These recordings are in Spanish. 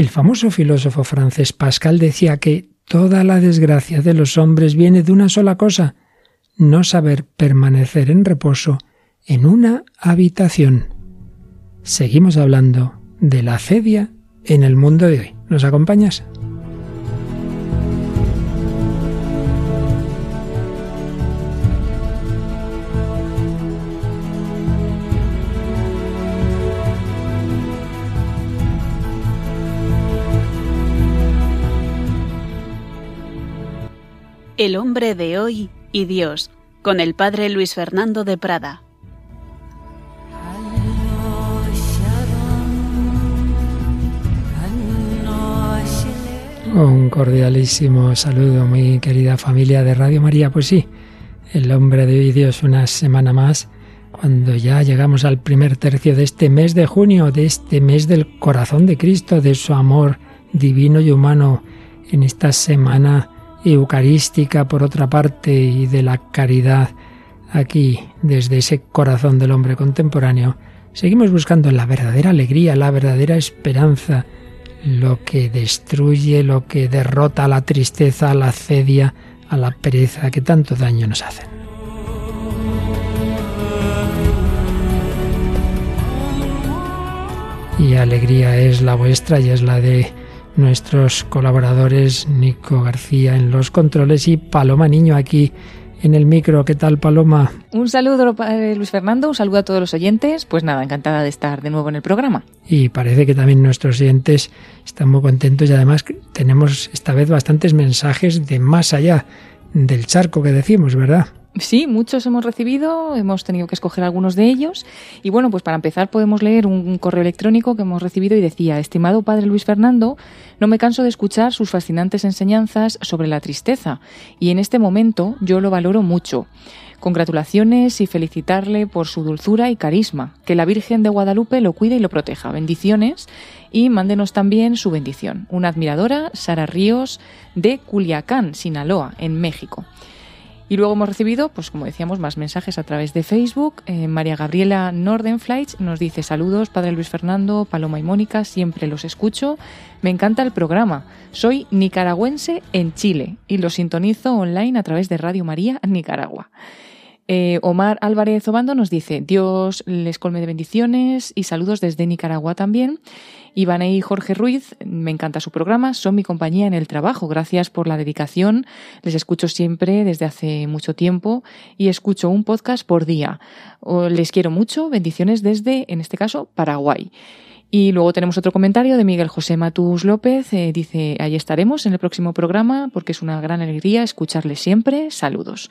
El famoso filósofo francés Pascal decía que toda la desgracia de los hombres viene de una sola cosa, no saber permanecer en reposo en una habitación. Seguimos hablando de la cedia en el mundo de hoy. ¿Nos acompañas? El hombre de hoy y Dios, con el padre Luis Fernando de Prada. Un cordialísimo saludo, muy querida familia de Radio María. Pues sí, el hombre de hoy Dios una semana más, cuando ya llegamos al primer tercio de este mes de junio, de este mes del corazón de Cristo, de su amor divino y humano, en esta semana eucarística por otra parte y de la caridad aquí desde ese corazón del hombre contemporáneo, seguimos buscando la verdadera alegría, la verdadera esperanza, lo que destruye, lo que derrota a la tristeza, a la cedia, a la pereza que tanto daño nos hacen. Y alegría es la vuestra y es la de nuestros colaboradores Nico García en los controles y Paloma Niño aquí en el micro. ¿Qué tal, Paloma? Un saludo, Luis Fernando, un saludo a todos los oyentes. Pues nada, encantada de estar de nuevo en el programa. Y parece que también nuestros oyentes están muy contentos y además tenemos esta vez bastantes mensajes de más allá del charco que decimos, ¿verdad? Sí, muchos hemos recibido, hemos tenido que escoger algunos de ellos. Y bueno, pues para empezar podemos leer un, correo electrónico que hemos recibido y decía, estimado padre Luis Fernando, no me canso de escuchar sus fascinantes enseñanzas sobre la tristeza y en este momento yo lo valoro mucho. Congratulaciones y felicitarle por su dulzura y carisma. Que la Virgen de Guadalupe lo cuide y lo proteja. Bendiciones y mándenos también su bendición. Una admiradora, Sara Ríos, de Culiacán, Sinaloa, en México. Y luego hemos recibido, pues como decíamos, más mensajes a través de Facebook. Eh, María Gabriela Nordenflight nos dice saludos, Padre Luis Fernando, Paloma y Mónica, siempre los escucho. Me encanta el programa. Soy nicaragüense en Chile y lo sintonizo online a través de Radio María Nicaragua. Eh, Omar Álvarez Obando nos dice, Dios les colme de bendiciones y saludos desde Nicaragua también. Y Jorge Ruiz, me encanta su programa, son mi compañía en el trabajo. Gracias por la dedicación. Les escucho siempre desde hace mucho tiempo y escucho un podcast por día. Les quiero mucho. Bendiciones desde, en este caso, Paraguay. Y luego tenemos otro comentario de Miguel José Matus López. Eh, dice, ahí estaremos en el próximo programa porque es una gran alegría escucharles siempre. Saludos.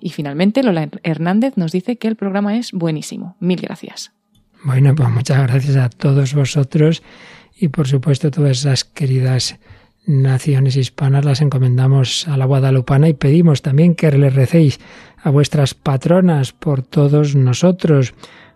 Y finalmente Lola Hernández nos dice que el programa es buenísimo. Mil gracias. Bueno, pues muchas gracias a todos vosotros y por supuesto todas esas queridas naciones hispanas las encomendamos a la Guadalupana y pedimos también que le recéis a vuestras patronas por todos nosotros.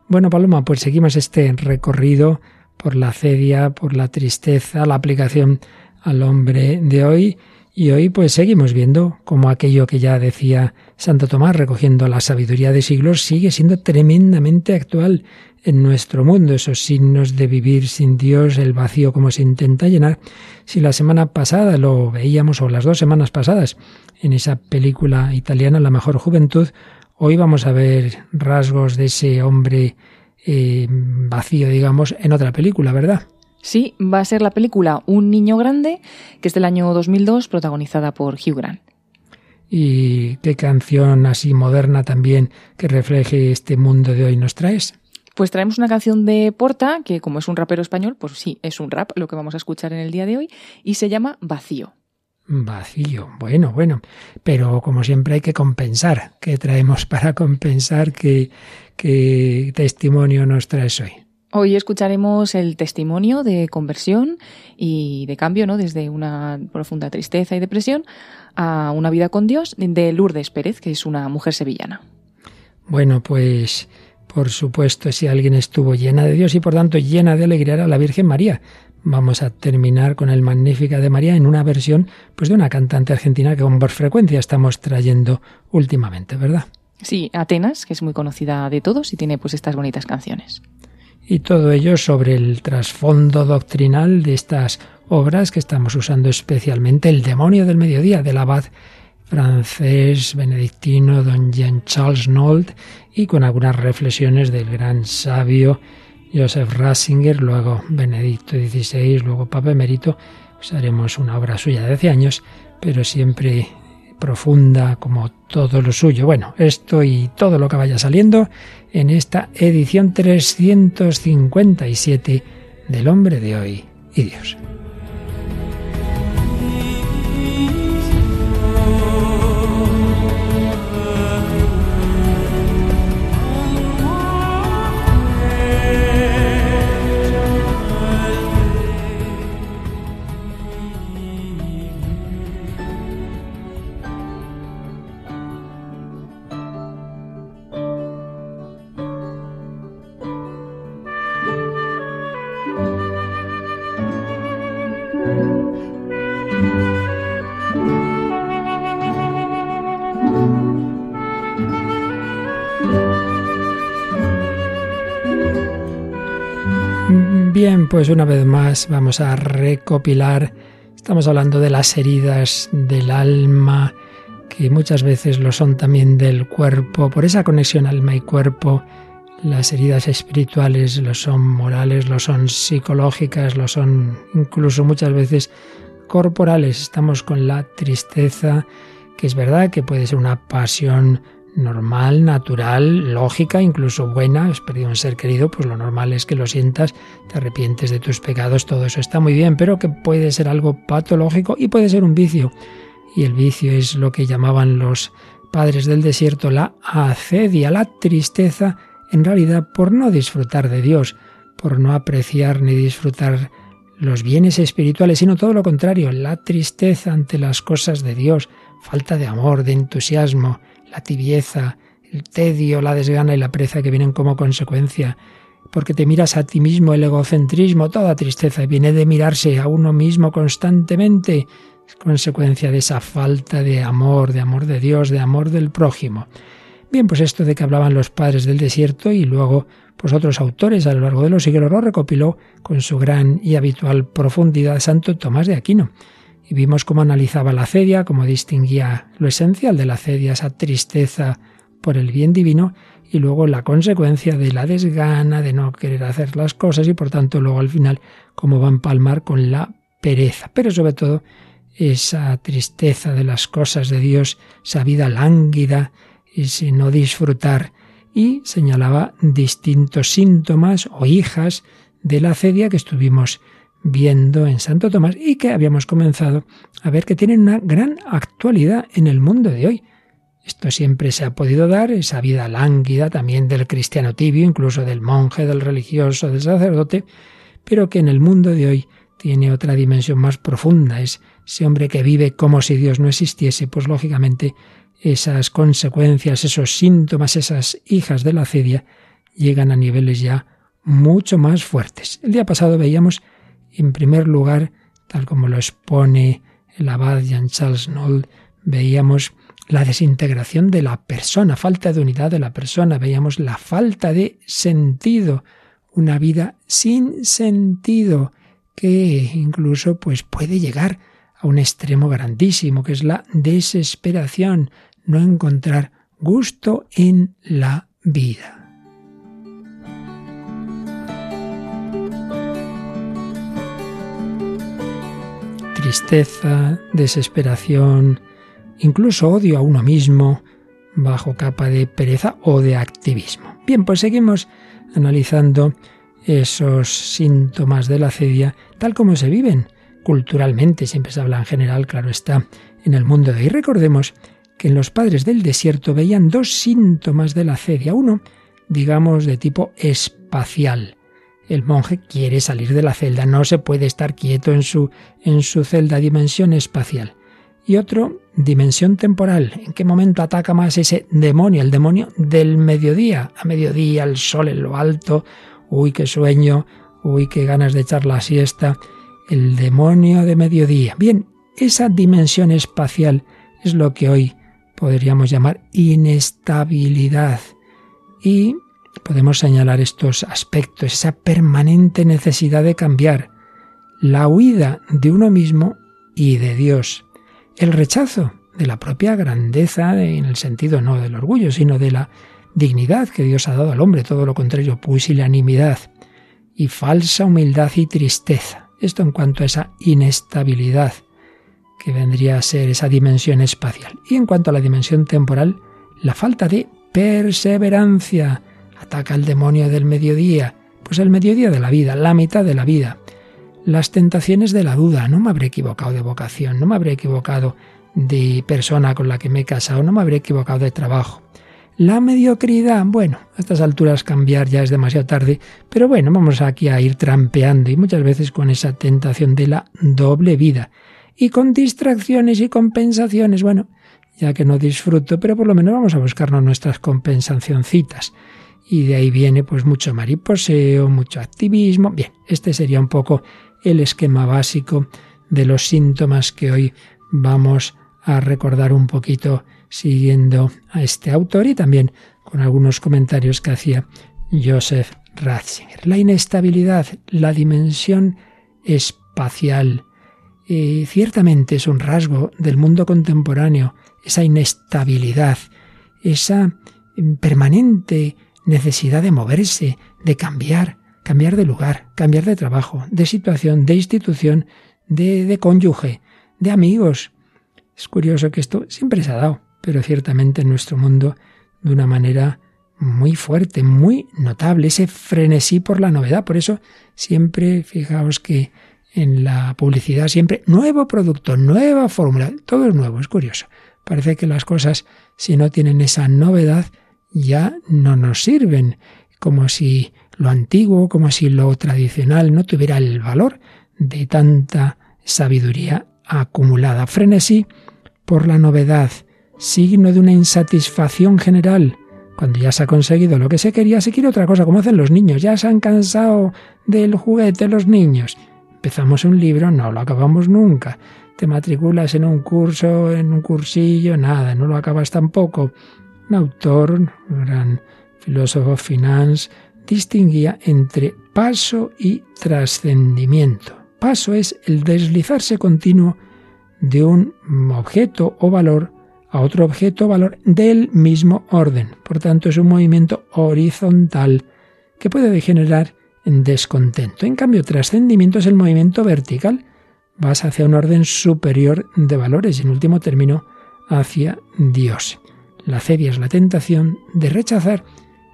Bueno, Paloma, pues seguimos este recorrido por la cedia, por la tristeza, la aplicación al hombre de hoy y hoy pues seguimos viendo cómo aquello que ya decía Santo Tomás recogiendo la sabiduría de siglos sigue siendo tremendamente actual en nuestro mundo, esos signos de vivir sin Dios, el vacío como se intenta llenar. Si la semana pasada lo veíamos, o las dos semanas pasadas, en esa película italiana La mejor juventud, hoy vamos a ver rasgos de ese hombre eh, vacío, digamos, en otra película, ¿verdad? Sí, va a ser la película Un niño grande, que es del año 2002, protagonizada por Hugh Grant. ¿Y qué canción así moderna también que refleje este mundo de hoy nos traes? Pues traemos una canción de Porta, que como es un rapero español, pues sí, es un rap lo que vamos a escuchar en el día de hoy, y se llama Vacío. Vacío, bueno, bueno, pero como siempre hay que compensar. ¿Qué traemos para compensar? ¿Qué, qué testimonio nos traes hoy? Hoy escucharemos el testimonio de conversión y de cambio, ¿no? Desde una profunda tristeza y depresión a una vida con Dios de Lourdes Pérez, que es una mujer sevillana. Bueno, pues por supuesto, si alguien estuvo llena de Dios y por tanto llena de alegría era la Virgen María. Vamos a terminar con el Magnífica de María en una versión pues de una cantante argentina que con frecuencia estamos trayendo últimamente, ¿verdad? Sí, Atenas, que es muy conocida de todos y tiene pues estas bonitas canciones y todo ello sobre el trasfondo doctrinal de estas obras que estamos usando especialmente, El demonio del mediodía, del abad francés benedictino don Jean-Charles Nold y con algunas reflexiones del gran sabio Joseph Ratzinger, luego Benedicto XVI, luego Papa Emérito. Pues haremos una obra suya de hace años, pero siempre profunda como todo lo suyo. Bueno, esto y todo lo que vaya saliendo en esta edición 357 del hombre de hoy y Dios. Pues una vez más vamos a recopilar. Estamos hablando de las heridas del alma, que muchas veces lo son también del cuerpo, por esa conexión alma y cuerpo. Las heridas espirituales lo son morales, lo son psicológicas, lo son incluso muchas veces corporales. Estamos con la tristeza, que es verdad que puede ser una pasión normal, natural, lógica, incluso buena, has perdido un ser querido, pues lo normal es que lo sientas, te arrepientes de tus pecados, todo eso está muy bien, pero que puede ser algo patológico y puede ser un vicio. Y el vicio es lo que llamaban los padres del desierto la acedia, la tristeza, en realidad por no disfrutar de Dios, por no apreciar ni disfrutar los bienes espirituales, sino todo lo contrario, la tristeza ante las cosas de Dios, falta de amor, de entusiasmo, la tibieza, el tedio, la desgana y la pereza que vienen como consecuencia, porque te miras a ti mismo, el egocentrismo, toda tristeza viene de mirarse a uno mismo constantemente, es consecuencia de esa falta de amor, de amor de Dios, de amor del prójimo. Bien, pues esto de que hablaban los padres del desierto y luego pues otros autores a lo largo de los siglos lo recopiló con su gran y habitual profundidad Santo Tomás de Aquino y vimos cómo analizaba la cedia, cómo distinguía lo esencial de la cedia, esa tristeza por el bien divino, y luego la consecuencia de la desgana, de no querer hacer las cosas, y por tanto luego al final cómo va a empalmar con la pereza. Pero sobre todo esa tristeza de las cosas de Dios, esa vida lánguida, ese no disfrutar, y señalaba distintos síntomas o hijas de la cedia que estuvimos viendo en Santo Tomás y que habíamos comenzado a ver que tienen una gran actualidad en el mundo de hoy. Esto siempre se ha podido dar, esa vida lánguida también del cristiano tibio, incluso del monje, del religioso, del sacerdote, pero que en el mundo de hoy tiene otra dimensión más profunda. Es ese hombre que vive como si Dios no existiese, pues lógicamente esas consecuencias, esos síntomas, esas hijas de la cedia, llegan a niveles ya mucho más fuertes. El día pasado veíamos en primer lugar, tal como lo expone el abad Jean-Charles Noll, veíamos la desintegración de la persona, falta de unidad de la persona, veíamos la falta de sentido, una vida sin sentido que incluso pues puede llegar a un extremo grandísimo que es la desesperación, no encontrar gusto en la vida. Tristeza, desesperación, incluso odio a uno mismo, bajo capa de pereza o de activismo. Bien, pues seguimos analizando esos síntomas de la cedia tal como se viven culturalmente, siempre se habla en general, claro está, en el mundo de hoy. Recordemos que en los padres del desierto veían dos síntomas de la cedia. Uno, digamos, de tipo espacial, el monje quiere salir de la celda, no se puede estar quieto en su, en su celda, dimensión espacial. Y otro, dimensión temporal. ¿En qué momento ataca más ese demonio? El demonio del mediodía. A mediodía, el sol en lo alto. Uy, qué sueño. Uy, qué ganas de echar la siesta. El demonio de mediodía. Bien, esa dimensión espacial es lo que hoy podríamos llamar inestabilidad. Y podemos señalar estos aspectos, esa permanente necesidad de cambiar, la huida de uno mismo y de Dios, el rechazo de la propia grandeza en el sentido no del orgullo, sino de la dignidad que Dios ha dado al hombre, todo lo contrario, pusilanimidad y falsa humildad y tristeza. Esto en cuanto a esa inestabilidad que vendría a ser esa dimensión espacial. Y en cuanto a la dimensión temporal, la falta de perseverancia. Ataca al demonio del mediodía, pues el mediodía de la vida, la mitad de la vida. Las tentaciones de la duda, no me habré equivocado de vocación, no me habré equivocado de persona con la que me he casado, no me habré equivocado de trabajo. La mediocridad, bueno, a estas alturas cambiar ya es demasiado tarde, pero bueno, vamos aquí a ir trampeando y muchas veces con esa tentación de la doble vida y con distracciones y compensaciones, bueno, ya que no disfruto, pero por lo menos vamos a buscarnos nuestras compensacioncitas. Y de ahí viene pues mucho mariposeo, mucho activismo. Bien, este sería un poco el esquema básico de los síntomas que hoy vamos a recordar un poquito siguiendo a este autor y también con algunos comentarios que hacía Joseph Ratzinger. La inestabilidad, la dimensión espacial, eh, ciertamente es un rasgo del mundo contemporáneo, esa inestabilidad, esa permanente necesidad de moverse, de cambiar, cambiar de lugar, cambiar de trabajo, de situación, de institución, de, de cónyuge, de amigos. Es curioso que esto siempre se ha dado, pero ciertamente en nuestro mundo de una manera muy fuerte, muy notable, ese frenesí por la novedad. Por eso siempre, fijaos que en la publicidad siempre nuevo producto, nueva fórmula, todo es nuevo, es curioso. Parece que las cosas, si no tienen esa novedad, ya no nos sirven, como si lo antiguo, como si lo tradicional no tuviera el valor de tanta sabiduría acumulada. Frenesí por la novedad, signo de una insatisfacción general. Cuando ya se ha conseguido lo que se quería, se quiere otra cosa, como hacen los niños. Ya se han cansado del juguete los niños. Empezamos un libro, no lo acabamos nunca te matriculas en un curso, en un cursillo, nada, no lo acabas tampoco. Un autor, un gran filósofo finance, distinguía entre paso y trascendimiento. Paso es el deslizarse continuo de un objeto o valor a otro objeto o valor del mismo orden. Por tanto, es un movimiento horizontal que puede degenerar en descontento. En cambio, trascendimiento es el movimiento vertical vas hacia un orden superior de valores y en último término hacia Dios. La cedia es la tentación de rechazar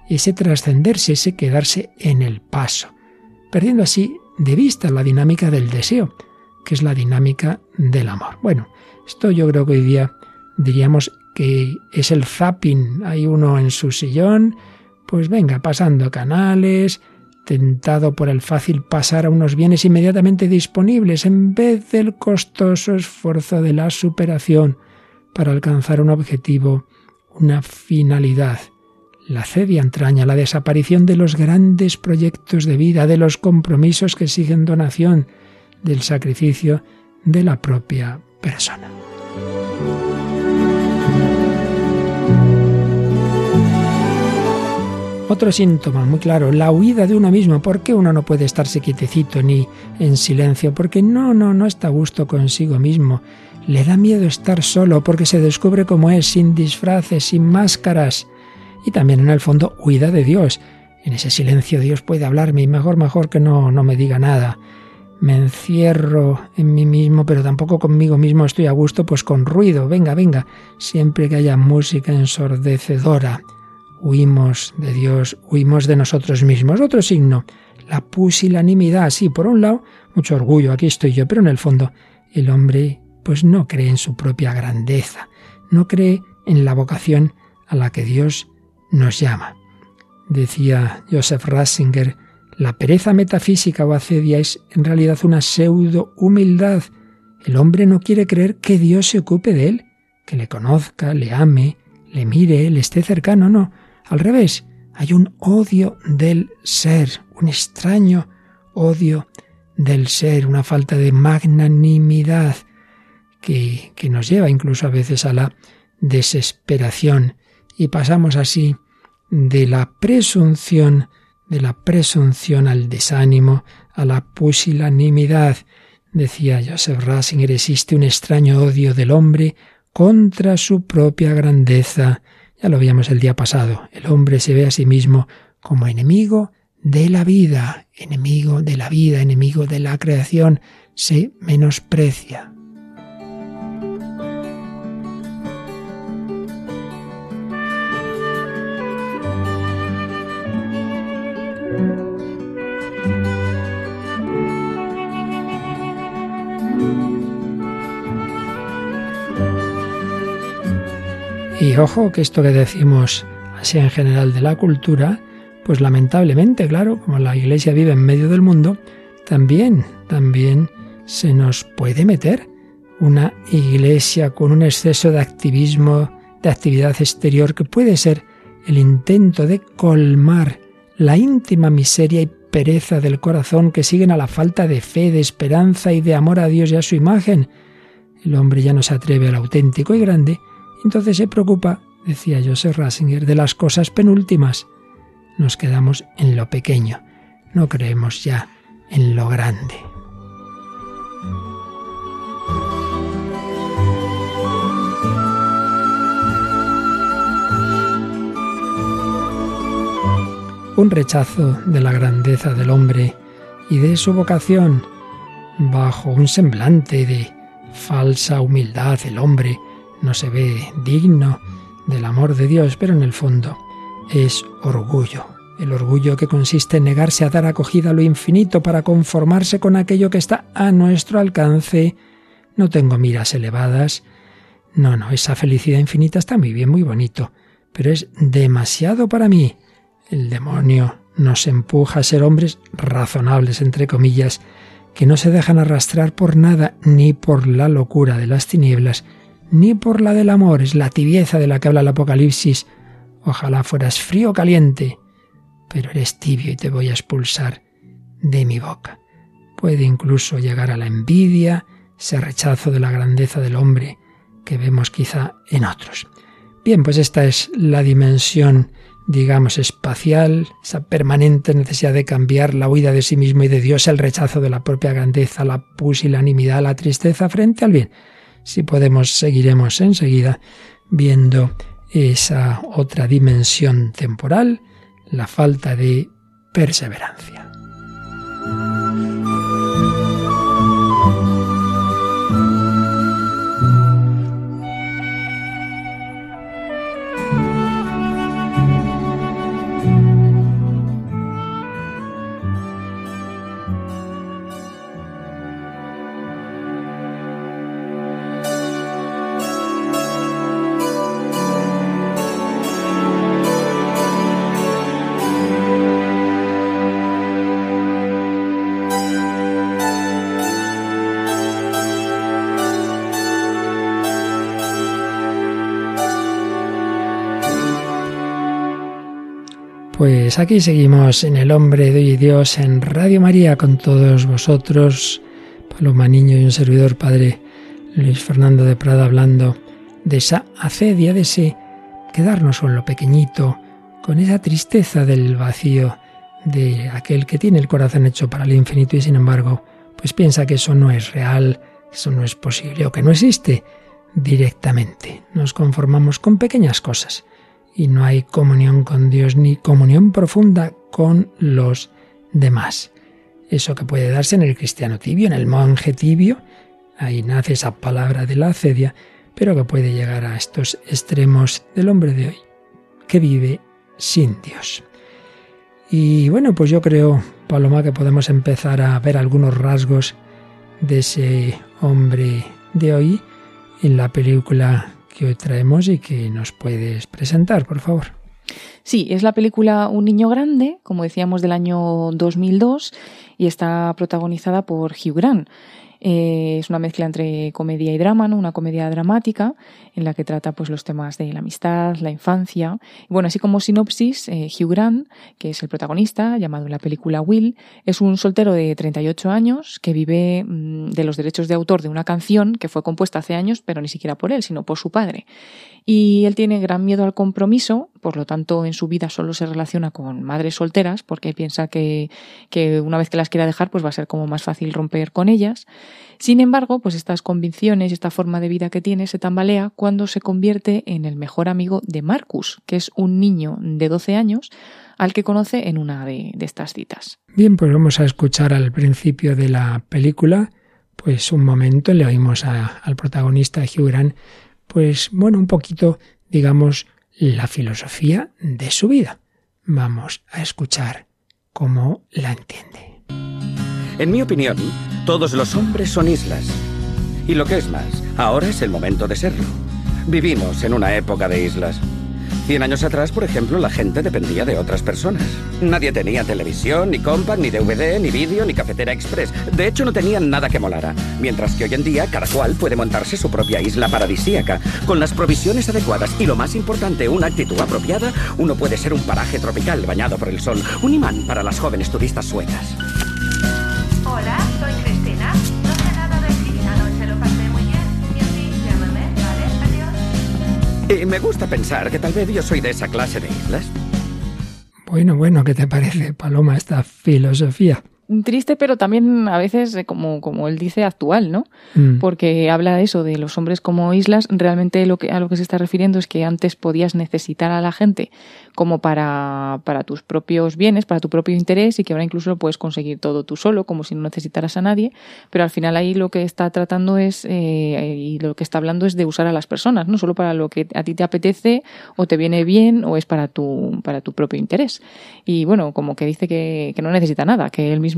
ese trascenderse, ese quedarse en el paso, perdiendo así de vista la dinámica del deseo, que es la dinámica del amor. Bueno, esto yo creo que hoy día diríamos que es el zapping. Hay uno en su sillón, pues venga, pasando canales, tentado por el fácil pasar a unos bienes inmediatamente disponibles en vez del costoso esfuerzo de la superación para alcanzar un objetivo, una finalidad. La cedia entraña la desaparición de los grandes proyectos de vida, de los compromisos que exigen donación, del sacrificio de la propia persona. Otro síntoma muy claro, la huida de uno mismo. ¿Por qué uno no puede estarse quietecito ni en silencio? Porque no, no, no está a gusto consigo mismo. Le da miedo estar solo porque se descubre como es, sin disfraces, sin máscaras. Y también en el fondo huida de Dios. En ese silencio Dios puede hablarme y mejor, mejor que no, no me diga nada. Me encierro en mí mismo, pero tampoco conmigo mismo estoy a gusto, pues con ruido. Venga, venga, siempre que haya música ensordecedora huimos de Dios, huimos de nosotros mismos. Otro signo, la pusilanimidad. Sí, por un lado, mucho orgullo, aquí estoy yo, pero en el fondo el hombre pues no cree en su propia grandeza, no cree en la vocación a la que Dios nos llama. Decía Joseph Ratzinger, la pereza metafísica o acedia es en realidad una pseudo humildad. El hombre no quiere creer que Dios se ocupe de él, que le conozca, le ame, le mire, le esté cercano, no. Al revés, hay un odio del ser, un extraño odio del ser, una falta de magnanimidad que, nos lleva incluso a veces a la desesperación y pasamos así de la presunción de la presunción al desánimo, a la pusilanimidad. Decía Joseph Ratzinger, existe un extraño odio del hombre contra su propia grandeza. Ya lo veíamos el día pasado. El hombre se ve a sí mismo como enemigo de la vida, enemigo de la vida, enemigo de la creación. Se menosprecia. Y ojo que esto que decimos así en general de la cultura, pues lamentablemente, claro, como la Iglesia vive en medio del mundo, también, también se nos puede meter una iglesia con un exceso de activismo, de actividad exterior que puede ser el intento de colmar la íntima miseria y pereza del corazón que siguen a la falta de fe, de esperanza y de amor a Dios y a su imagen. El hombre ya no se atreve al auténtico y grande, entonces se preocupa, decía Joseph Ratzinger, de las cosas penúltimas. Nos quedamos en lo pequeño, no creemos ya en lo grande. Un rechazo de la grandeza del hombre y de su vocación, bajo un semblante de falsa humildad el hombre no se ve digno del amor de Dios, pero en el fondo es orgullo. El orgullo que consiste en negarse a dar acogida a lo infinito para conformarse con aquello que está a nuestro alcance. No tengo miras elevadas. No, no, esa felicidad infinita está muy bien, muy bonito, pero es demasiado para mí. El demonio nos empuja a ser hombres razonables, entre comillas, que no se dejan arrastrar por nada ni por la locura de las tinieblas, ni por la del amor, es la tibieza de la que habla el Apocalipsis. Ojalá fueras frío o caliente, pero eres tibio y te voy a expulsar de mi boca. Puede incluso llegar a la envidia, ese rechazo de la grandeza del hombre que vemos quizá en otros. Bien, pues esta es la dimensión, digamos, espacial, esa permanente necesidad de cambiar, la huida de sí mismo y de Dios, el rechazo de la propia grandeza, la pusilanimidad, la tristeza frente al bien. Si podemos, seguiremos enseguida viendo esa otra dimensión temporal, la falta de perseverancia. Pues aquí seguimos en El Hombre de hoy Dios en Radio María con todos vosotros, Paloma Niño y un servidor Padre Luis Fernando de Prada hablando de esa acedia, de ese quedarnos con lo pequeñito, con esa tristeza del vacío de aquel que tiene el corazón hecho para el infinito y sin embargo pues piensa que eso no es real, eso no es posible o que no existe directamente. Nos conformamos con pequeñas cosas y no hay comunión con Dios ni comunión profunda con los demás. Eso que puede darse en el cristiano tibio, en el monje tibio, ahí nace esa palabra de la acedia, pero que puede llegar a estos extremos del hombre de hoy, que vive sin Dios. Y bueno, pues yo creo, Paloma, que podemos empezar a ver algunos rasgos de ese hombre de hoy en la película que hoy traemos y que nos puedes presentar, por favor. Sí, es la película Un niño grande, como decíamos, del año 2002 y está protagonizada por Hugh Grant. Eh, es una mezcla entre comedia y drama, ¿no? una comedia dramática en la que trata pues, los temas de la amistad, la infancia. Bueno, así como sinopsis, eh, Hugh Grant, que es el protagonista, llamado en la película Will, es un soltero de 38 años que vive mm, de los derechos de autor de una canción que fue compuesta hace años, pero ni siquiera por él, sino por su padre. Y él tiene gran miedo al compromiso por lo tanto en su vida solo se relaciona con madres solteras porque piensa que, que una vez que las quiera dejar pues va a ser como más fácil romper con ellas. Sin embargo, pues estas convicciones, esta forma de vida que tiene se tambalea cuando se convierte en el mejor amigo de Marcus, que es un niño de 12 años al que conoce en una de, estas citas. Bien, pues vamos a escuchar al principio de la película, pues un momento le oímos al protagonista Hugh Grant, pues bueno, un poquito, digamos, la filosofía de su vida. Vamos a escuchar cómo la entiende. En mi opinión, todos los hombres son islas. Y lo que es más, ahora es el momento de serlo. Vivimos en una época de islas. Cien años atrás, por ejemplo, la gente dependía de otras personas. Nadie tenía televisión, ni compact, ni DVD, ni vídeo, ni cafetera express. De hecho, no tenían nada que molara. Mientras que hoy en día, cada cual puede montarse su propia isla paradisíaca. Con las provisiones adecuadas y, lo más importante, una actitud apropiada, uno puede ser un paraje tropical bañado por el sol, un imán para las jóvenes turistas suecas. Y me gusta pensar que tal vez yo soy de esa clase de islas. Bueno, bueno, ¿qué te parece, Paloma, esta filosofía? Triste, pero también a veces, eh, como, como él dice, actual, ¿no? Mm. Porque habla de eso, de los hombres como islas. Realmente lo que, a lo que se está refiriendo es que antes podías necesitar a la gente como para, para tus propios bienes, para tu propio interés y que ahora incluso lo puedes conseguir todo tú solo, como si no necesitaras a nadie, pero al final ahí lo que está tratando es, eh, y lo que está hablando es de usar a las personas, no solo para lo que a ti te apetece o te viene bien o es para tu, para tu propio interés. Y bueno, como que dice que, que no necesita nada, que él mismo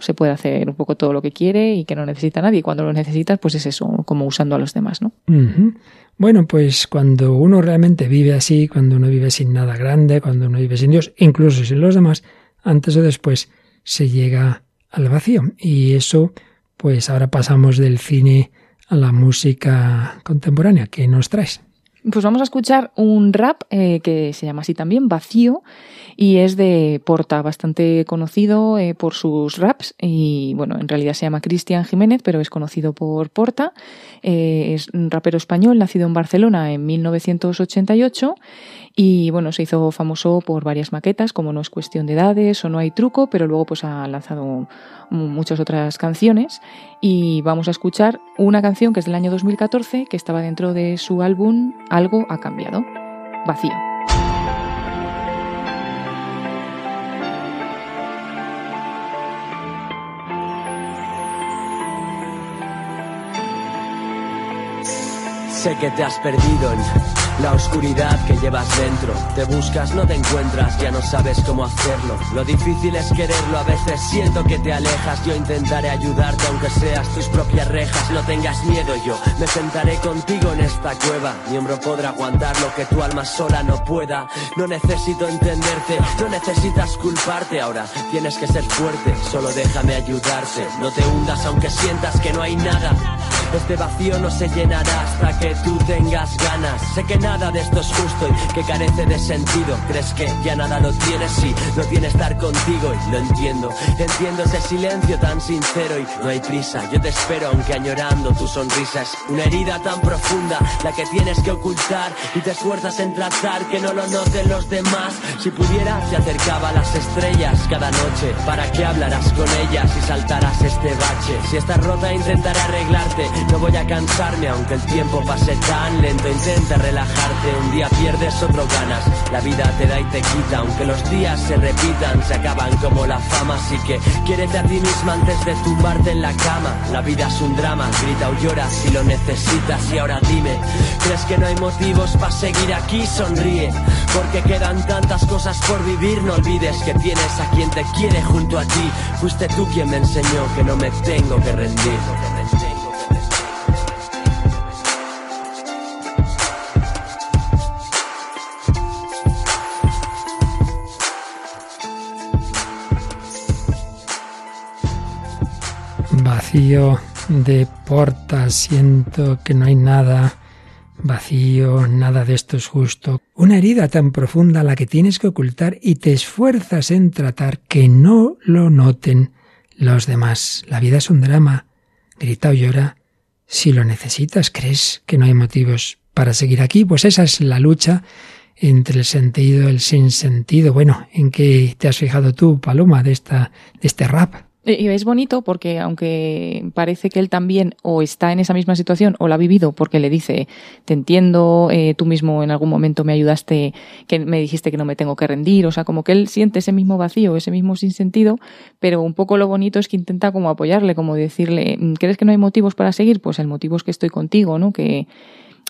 se puede hacer un poco todo lo que quiere y que no necesita a nadie. Cuando lo necesitas, pues es eso, como usando a los demás, ¿no? Bueno, pues cuando uno realmente vive así, cuando uno vive sin nada grande, cuando uno vive sin Dios, incluso sin los demás, antes o después se llega al vacío. Y eso, pues ahora pasamos del cine a la música contemporánea. ¿Qué nos traes? Pues vamos a escuchar un rap eh, que se llama así también, Vacío, y es de Porta, bastante conocido eh, por sus raps, y bueno, en realidad se llama Cristian Jiménez, pero es conocido por Porta, eh, es un rapero español, nacido en Barcelona en 1988, y bueno, se hizo famoso por varias maquetas, como No es cuestión de edades o No hay truco, pero luego pues ha lanzado muchas otras canciones y vamos a escuchar una canción que es del año 2014 que estaba dentro de su álbum Algo ha cambiado, Vacío. Sé que te has perdido en la oscuridad que llevas dentro. Te buscas, no te encuentras, ya no sabes cómo hacerlo. Lo difícil es quererlo, a veces siento que te alejas. Yo intentaré ayudarte aunque seas tus propias rejas. No tengas miedo, yo me sentaré contigo en esta cueva. Mi hombro podrá aguantar lo que tu alma sola no pueda. No necesito entenderte, no necesitas culparte ahora. Tienes que ser fuerte, solo déjame ayudarte. No te hundas aunque sientas que no hay nada. Este vacío no se llenará hasta que tú tengas ganas. Sé que nada de esto es justo y que carece de sentido. ¿Crees que ya nada lo tienes? Sí, no tiene estar contigo y lo entiendo. Entiendo ese silencio tan sincero y no hay prisa. Yo te espero aunque añorando tu sonrisa es una herida tan profunda la que tienes que ocultar y te esfuerzas en tratar que no lo noten los demás. Si pudiera te acercaba a las estrellas cada noche para que hablaras con ellas y saltaras este bache. Si estás rota intentaré arreglarte. No voy a cansarme aunque el tiempo pase tan lento. Intenta relajarte, un día pierdes, otro ganas. La vida te da y te quita, aunque los días se repitan, se acaban como la fama. Así que quiérete a ti misma antes de tumbarte en la cama. La vida es un drama, grita o llora si lo necesitas. Y ahora dime, ¿crees que no hay motivos para seguir aquí? Sonríe, porque quedan tantas cosas por vivir. No olvides que tienes a quien te quiere junto a ti. Fuiste tú quien me enseñó que no me tengo que rendir. Vacío de porta, siento que no hay nada. Vacío, nada de esto es justo. Una herida tan profunda la que tienes que ocultar y te esfuerzas en tratar que no lo noten los demás. La vida es un drama. Grita o llora. Si lo necesitas, crees que no hay motivos para seguir aquí, pues esa es la lucha entre el sentido y el sinsentido. Bueno, ¿en qué te has fijado tú, Paloma, de, esta, de este rap? Y es bonito porque aunque parece que él también o está en esa misma situación o la ha vivido porque le dice, te entiendo, eh, tú mismo en algún momento me ayudaste, que me dijiste que no me tengo que rendir, o sea, como que él siente ese mismo vacío, ese mismo sinsentido, pero un poco lo bonito es que intenta como apoyarle, como decirle, ¿crees que no hay motivos para seguir? Pues el motivo es que estoy contigo, ¿no? Que,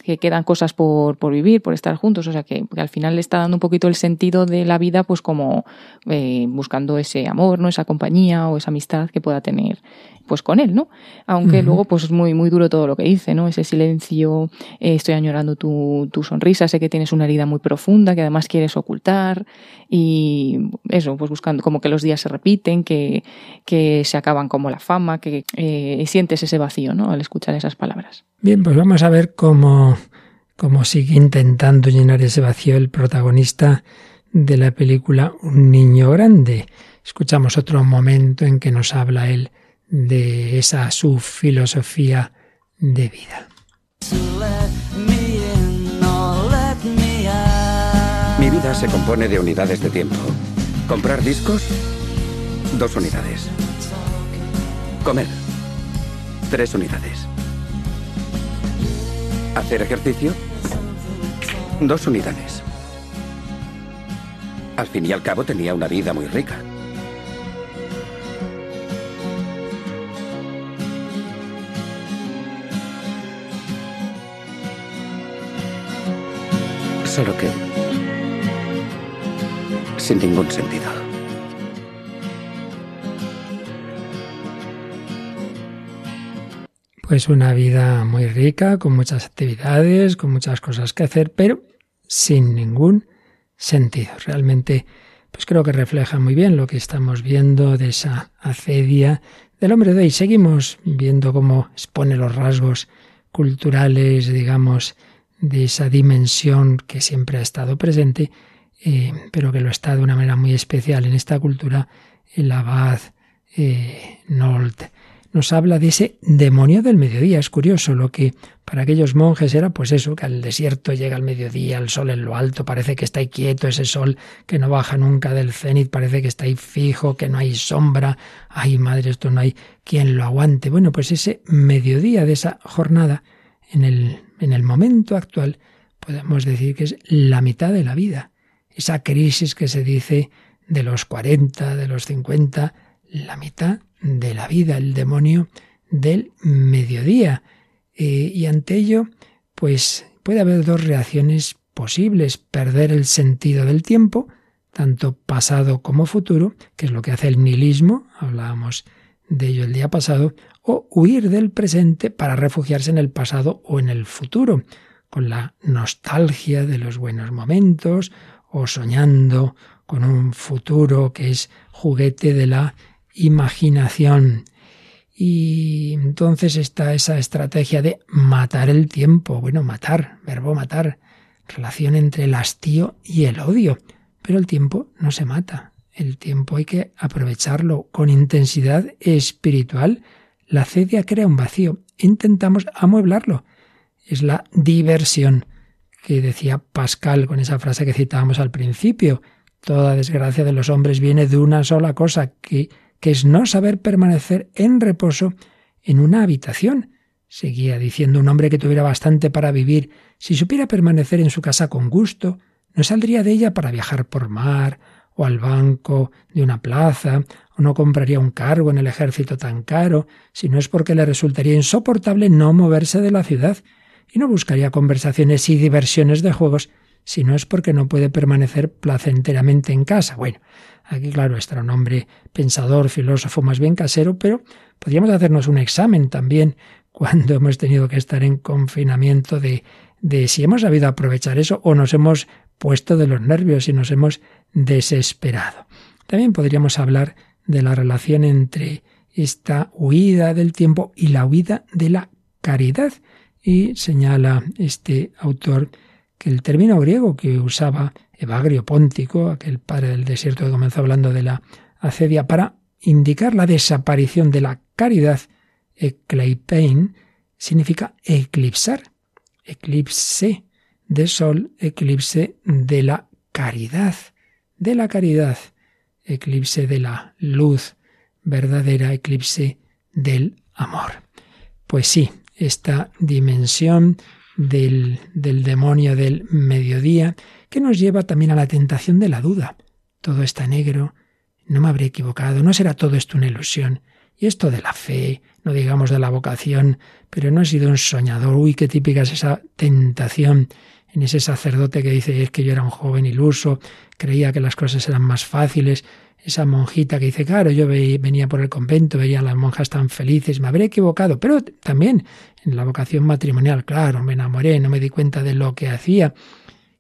que quedan cosas por, por vivir, por estar juntos, o sea que, al final le está dando un poquito el sentido de la vida, pues como eh, buscando ese amor, ¿no? Esa compañía o esa amistad que pueda tener pues con él, ¿no? Aunque luego pues es muy, muy duro todo lo que dice, ¿no? Ese silencio, eh, estoy añorando tu, tu sonrisa, sé que tienes una herida muy profunda que además quieres ocultar y eso, pues buscando como que los días se repiten, que, que se acaban como la fama, que eh, sientes ese vacío, ¿no? Al escuchar esas palabras. Bien, pues vamos a ver cómo, cómo sigue intentando llenar ese vacío el protagonista de la película Un niño grande. Escuchamos otro momento en que nos habla él de esa su filosofía de vida. Mi vida se compone de unidades de tiempo. Comprar discos, dos unidades. Comer, tres unidades. Hacer ejercicio, dos unidades. Al fin y al cabo tenía una vida muy rica. Solo que... sin ningún sentido. Pues una vida muy rica, con muchas actividades, con muchas cosas que hacer, pero sin ningún sentido. Realmente, pues creo que refleja muy bien lo que estamos viendo de esa acedia del hombre de hoy. Seguimos viendo cómo expone los rasgos culturales, digamos, de esa dimensión que siempre ha estado presente, eh, pero que lo está de una manera muy especial en esta cultura, el abad eh, Nolt nos habla de ese demonio del mediodía. Es curioso lo que para aquellos monjes era pues eso, que al desierto llega el mediodía, el sol en lo alto, parece que está ahí quieto ese sol que no baja nunca del cenit, parece que está ahí fijo, que no hay sombra. Ay, madre, esto no hay quien lo aguante. Bueno, pues ese mediodía de esa jornada en el, en el momento actual podemos decir que es la mitad de la vida. Esa crisis que se dice de los 40, de los 50, la mitad de la vida, el demonio del mediodía. Eh, y ante ello, pues puede haber dos reacciones posibles. Perder el sentido del tiempo, tanto pasado como futuro, que es lo que hace el nihilismo, hablábamos de ello el día pasado, o huir del presente para refugiarse en el pasado o en el futuro, con la nostalgia de los buenos momentos o soñando con un futuro que es juguete de la imaginación. Y entonces está esa estrategia de matar el tiempo. Bueno, matar, verbo matar, relación entre el hastío y el odio. Pero el tiempo no se mata. El tiempo hay que aprovecharlo con intensidad espiritual la cedia crea un vacío. Intentamos amueblarlo. Es la diversión que decía Pascal con esa frase que citábamos al principio. Toda desgracia de los hombres viene de una sola cosa, que, que es no saber permanecer en reposo en una habitación. Seguía diciendo un hombre que tuviera bastante para vivir, si supiera permanecer en su casa con gusto, no saldría de ella para viajar por mar, o al banco de una plaza, o no compraría un cargo en el ejército tan caro, si no es porque le resultaría insoportable no moverse de la ciudad, y no buscaría conversaciones y diversiones de juegos, si no es porque no puede permanecer placenteramente en casa. Bueno, aquí claro, está un hombre pensador, filósofo, más bien casero, pero podríamos hacernos un examen también cuando hemos tenido que estar en confinamiento de, de si hemos sabido aprovechar eso o nos hemos puesto de los nervios y nos hemos desesperado. También podríamos hablar de la relación entre esta huida del tiempo y la huida de la caridad. Y señala este autor que el término griego que usaba Evagrio Póntico, aquel padre del desierto que comenzó hablando de la acedia, para indicar la desaparición de la caridad, ekleipein, significa eclipsar, eclipse, de sol, eclipse de la caridad, de la caridad, eclipse de la luz verdadera, eclipse del amor. Pues sí, esta dimensión del, del demonio del mediodía, que nos lleva también a la tentación de la duda. Todo está negro, no me habré equivocado, no será todo esto una ilusión. Y esto de la fe, no digamos de la vocación, pero no he sido un soñador. Uy, qué típica es esa tentación en ese sacerdote que dice es que yo era un joven iluso, creía que las cosas eran más fáciles. Esa monjita que dice, claro, yo venía por el convento, veía a las monjas tan felices, me habré equivocado, pero también en la vocación matrimonial, claro, me enamoré, no me di cuenta de lo que hacía.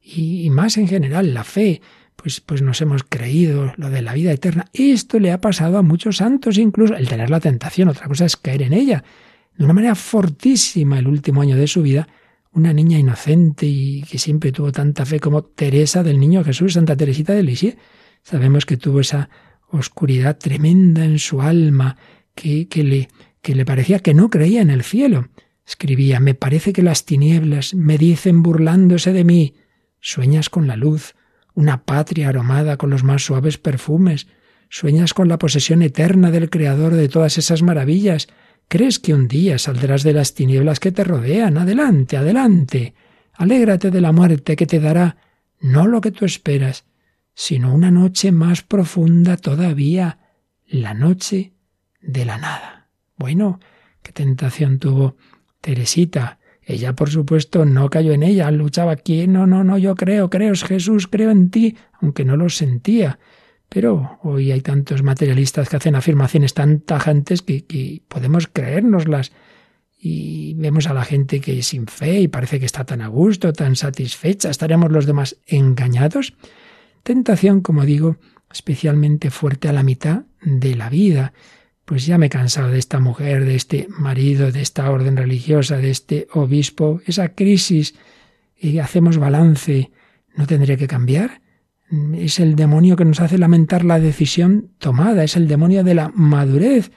Y, más en general, la fe, pues, pues nos hemos creído lo de la vida eterna. Esto le ha pasado a muchos santos, incluso el tener la tentación, otra cosa es caer en ella. De una manera fortísima el último año de su vida, una niña inocente y que siempre tuvo tanta fe como Teresa del Niño Jesús, Santa Teresita de Lisieux. Sabemos que tuvo esa oscuridad tremenda en su alma, que, que, le, parecía que no creía en el cielo. Escribía, me parece que las tinieblas me dicen burlándose de mí. Sueñas con la luz, una patria aromada con los más suaves perfumes. Sueñas con la posesión eterna del Creador de todas esas maravillas. ¿Crees que un día saldrás de las tinieblas que te rodean? Adelante, adelante. Alégrate de la muerte que te dará no lo que tú esperas, sino una noche más profunda todavía, la noche de la nada. Bueno, qué tentación tuvo Teresita. Ella, por supuesto, no cayó en ella, luchaba aquí, no, no, no, yo creo, creo, es Jesús, creo en ti, aunque no lo sentía. Pero hoy hay tantos materialistas que hacen afirmaciones tan tajantes que, podemos creérnoslas. Y vemos a la gente que es sin fe y parece que está tan a gusto, tan satisfecha. ¿Estaremos los demás engañados? Tentación, como digo, especialmente fuerte a la mitad de la vida. Pues ya me he cansado de esta mujer, de este marido, de esta orden religiosa, de este obispo, esa crisis. Y hacemos balance. ¿No tendré que cambiar? es el demonio que nos hace lamentar la decisión tomada, es el demonio de la madurez.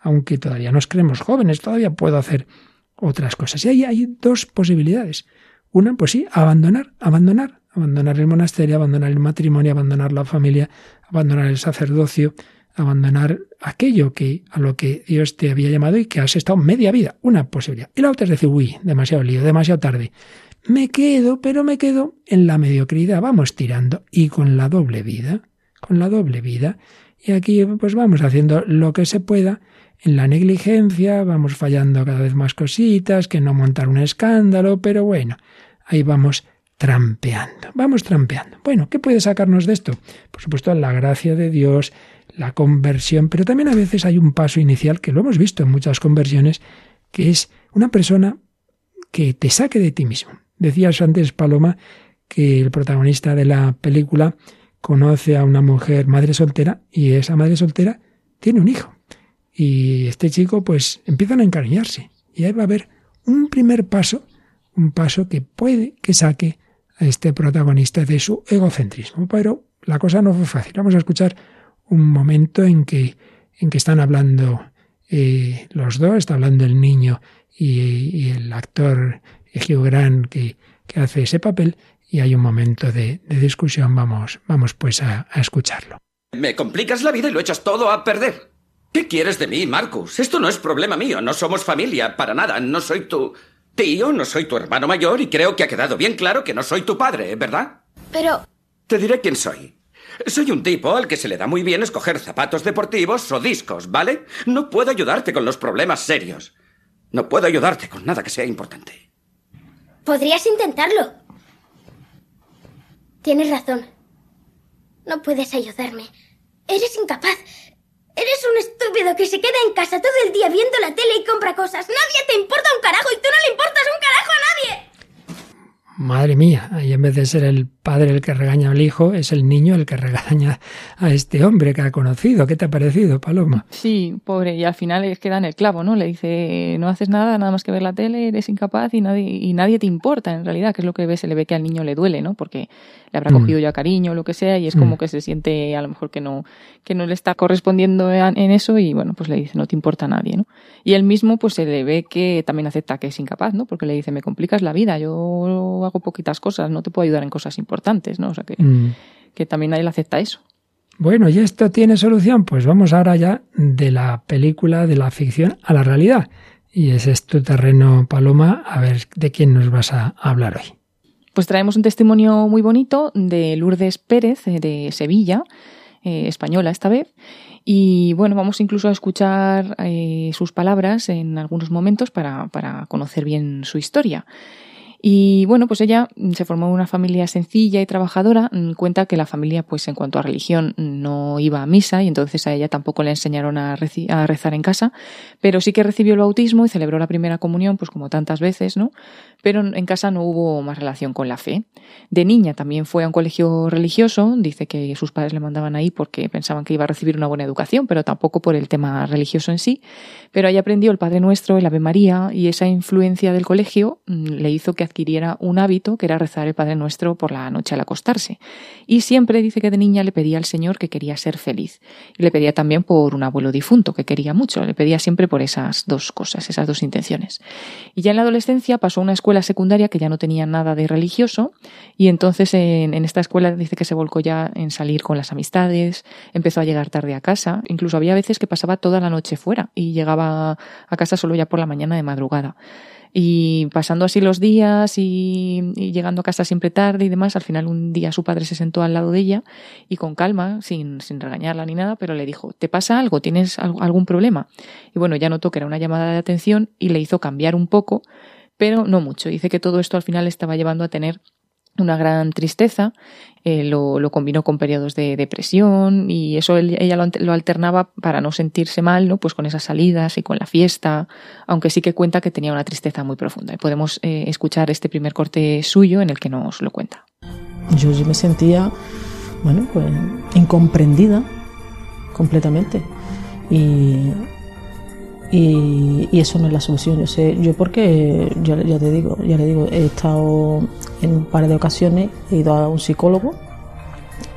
Aunque todavía nos creemos jóvenes, todavía puedo hacer otras cosas. Y ahí hay dos posibilidades. Una, pues sí, abandonar, abandonar, abandonar el monasterio, abandonar el matrimonio, abandonar la familia, abandonar el sacerdocio, abandonar aquello que a lo que Dios te había llamado y que has estado media vida, una posibilidad. Y la otra es decir, uy, demasiado lío, demasiado tarde me quedo, pero me quedo en la mediocridad, vamos tirando y con la doble vida, con la doble vida. Y aquí pues vamos haciendo lo que se pueda en la negligencia, vamos fallando cada vez más cositas, que no montar un escándalo, pero bueno, ahí vamos trampeando, vamos trampeando. Bueno, ¿qué puede sacarnos de esto? Por supuesto, la gracia de Dios, la conversión, pero también a veces hay un paso inicial que lo hemos visto en muchas conversiones, que es una persona que te saque de ti mismo. Decías antes, Paloma, que el protagonista de la película conoce a una mujer madre soltera y esa madre soltera tiene un hijo. Y este chico pues empiezan a encariñarse. Y ahí va a haber un primer paso, un paso que puede que saque a este protagonista de su egocentrismo. Pero la cosa no fue fácil. Vamos a escuchar un momento en que, en que están hablando eh, los dos, está hablando el niño y, el actor Hugh Grant que, que hace ese papel y hay un momento de, discusión. Vamos, vamos pues a, a, escucharlo. Me complicas la vida y lo echas todo a perder. ¿Qué quieres de mí, Marcus? Esto no es problema mío, no somos familia, para nada, no soy tu tío, no soy tu hermano mayor y creo que ha quedado bien claro que no soy tu padre, ¿verdad? Pero... Te diré quién soy. Soy un tipo al que se le da muy bien escoger zapatos deportivos o discos, ¿vale? No puedo ayudarte con los problemas serios. No puedo ayudarte con nada que sea importante. Podrías intentarlo. Tienes razón. No puedes ayudarme. Eres incapaz. Eres un estúpido que se queda en casa todo el día viendo la tele y compra cosas. Nadie te importa un carajo y tú no le importas un carajo a nadie. Madre mía, ahí en vez de ser el padre el que regaña al hijo, es el niño el que regaña a este hombre que ha conocido. ¿Qué te ha parecido, Paloma? Sí, pobre, y al final es que en el clavo, ¿no? Le dice, no haces nada, nada más que ver la tele, eres incapaz y nadie, y nadie te importa, en realidad, que es lo que ve, se le ve que al niño le duele, ¿no? Porque le habrá mm. cogido ya cariño o lo que sea, y es como mm. que se siente a lo mejor que no, que no le está correspondiendo en eso, y bueno, pues le dice, no te importa a nadie, ¿no? Y él mismo, pues se le ve que también acepta que es incapaz, ¿no? Porque le dice, me complicas la vida, yo hago poquitas cosas, no te puedo ayudar en cosas importantes, ¿no? O sea que, Mm. que también nadie le acepta eso. Bueno, ¿y esto tiene solución? Pues vamos ahora ya de la película, de la ficción a la realidad. Y ese es tu terreno, Paloma. A ver de quién nos vas a hablar hoy. Pues traemos un testimonio muy bonito de Lourdes Pérez, eh, de Sevilla, eh, española esta vez. Y bueno, vamos incluso a escuchar eh, sus palabras en algunos momentos para, para conocer bien su historia. Y bueno, pues ella mm, se formó en una familia sencilla y trabajadora. Mm, Cuenta que la familia, pues en cuanto a religión, no iba a misa y entonces a ella tampoco le enseñaron a, rezar en casa, pero sí que recibió el bautismo y celebró la primera comunión, pues como tantas veces, ¿no? Pero en casa no hubo más relación con la fe. De niña también fue a un colegio religioso, dice que sus padres le mandaban ahí porque pensaban que iba a recibir una buena educación, pero tampoco por el tema religioso en sí. Pero ahí aprendió el Padre Nuestro, el Ave María, y esa influencia del colegio mm, le hizo que adquiriera un hábito que era rezar el Padre Nuestro por la noche al acostarse. Y siempre dice que de niña le pedía al Señor que quería ser feliz. Y le pedía también por un abuelo difunto que quería mucho. Le pedía siempre por esas dos cosas, esas dos intenciones. Y ya en la adolescencia pasó a una escuela secundaria que ya no tenía nada de religioso y entonces en, en esta escuela dice que se volcó ya en salir con las amistades, empezó a llegar tarde a casa, incluso había veces que pasaba toda la noche fuera y llegaba a casa solo ya por la mañana de madrugada. Y pasando así los días y, llegando a casa siempre tarde y demás, al final un día su padre se sentó al lado de ella y con calma, sin, sin regañarla ni nada, pero le dijo, ¿te pasa algo? ¿Tienes al- algún problema? Y bueno, ya notó que era una llamada de atención y le hizo cambiar un poco, pero no mucho. Dice que todo esto al final le estaba llevando a tener una gran tristeza, eh, lo, lo combinó con periodos de depresión y eso ella lo, alternaba para no sentirse mal, ¿no? Pues con esas salidas y con la fiesta, aunque sí que cuenta que tenía una tristeza muy profunda. Y podemos eh, escuchar este primer corte suyo en el que nos lo cuenta. Yo, yo me sentía, bueno, pues incomprendida completamente. Y, y, eso no es la solución. Yo sé, yo porque, ya te digo, ya le digo, he estado en un par de ocasiones, he ido a un psicólogo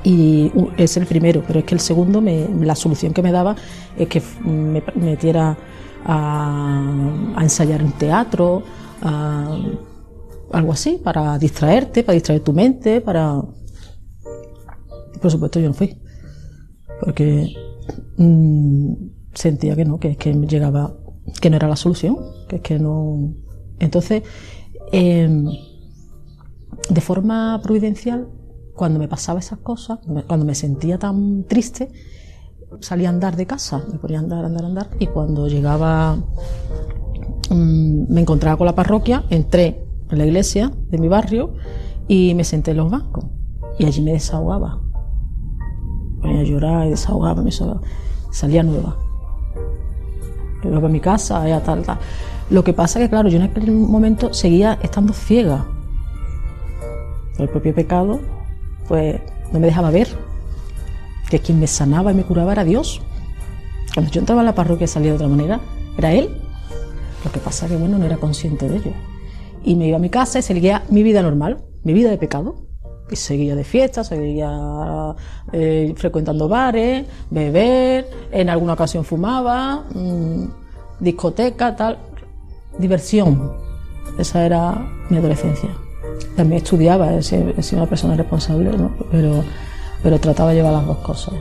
y u- es el primero, pero es que el segundo, me, la solución que me daba es que f- me metiera a, a ensayar en teatro, a, algo así, para distraerte, para distraer tu mente, para... Por supuesto yo no fui, porque mm, sentía que no, que que llegaba, que no era la solución, que es que no... Entonces, em, de forma providencial, cuando me pasaba esas cosas, cuando me sentía tan triste, salía a andar de casa, me ponía a andar, andar, andar, y cuando llegaba, mm, me encontraba con la parroquia, entré en la iglesia de mi barrio y me senté en los bancos, y allí me desahogaba. Ponía a llorar y desahogaba, me salía nueva. Iba a mi casa, ya tal, tal. Lo que pasa que, claro, yo en aquel momento seguía estando ciega. El propio pecado, pues, no me dejaba ver que quien me sanaba y me curaba era Dios. Cuando yo entraba a la parroquia y salía de otra manera, era Él. Lo que pasa que, bueno, no era consciente de ello. Y me iba a mi casa y seguía mi vida normal, mi vida de pecado. Y seguía de fiesta, seguía eh, frecuentando bares, beber, en alguna ocasión fumaba, mm, discoteca, tal. Diversión. Esa era mi adolescencia. También estudiaba, he he sido una persona responsable, ¿no? pero, pero trataba de llevar las dos cosas.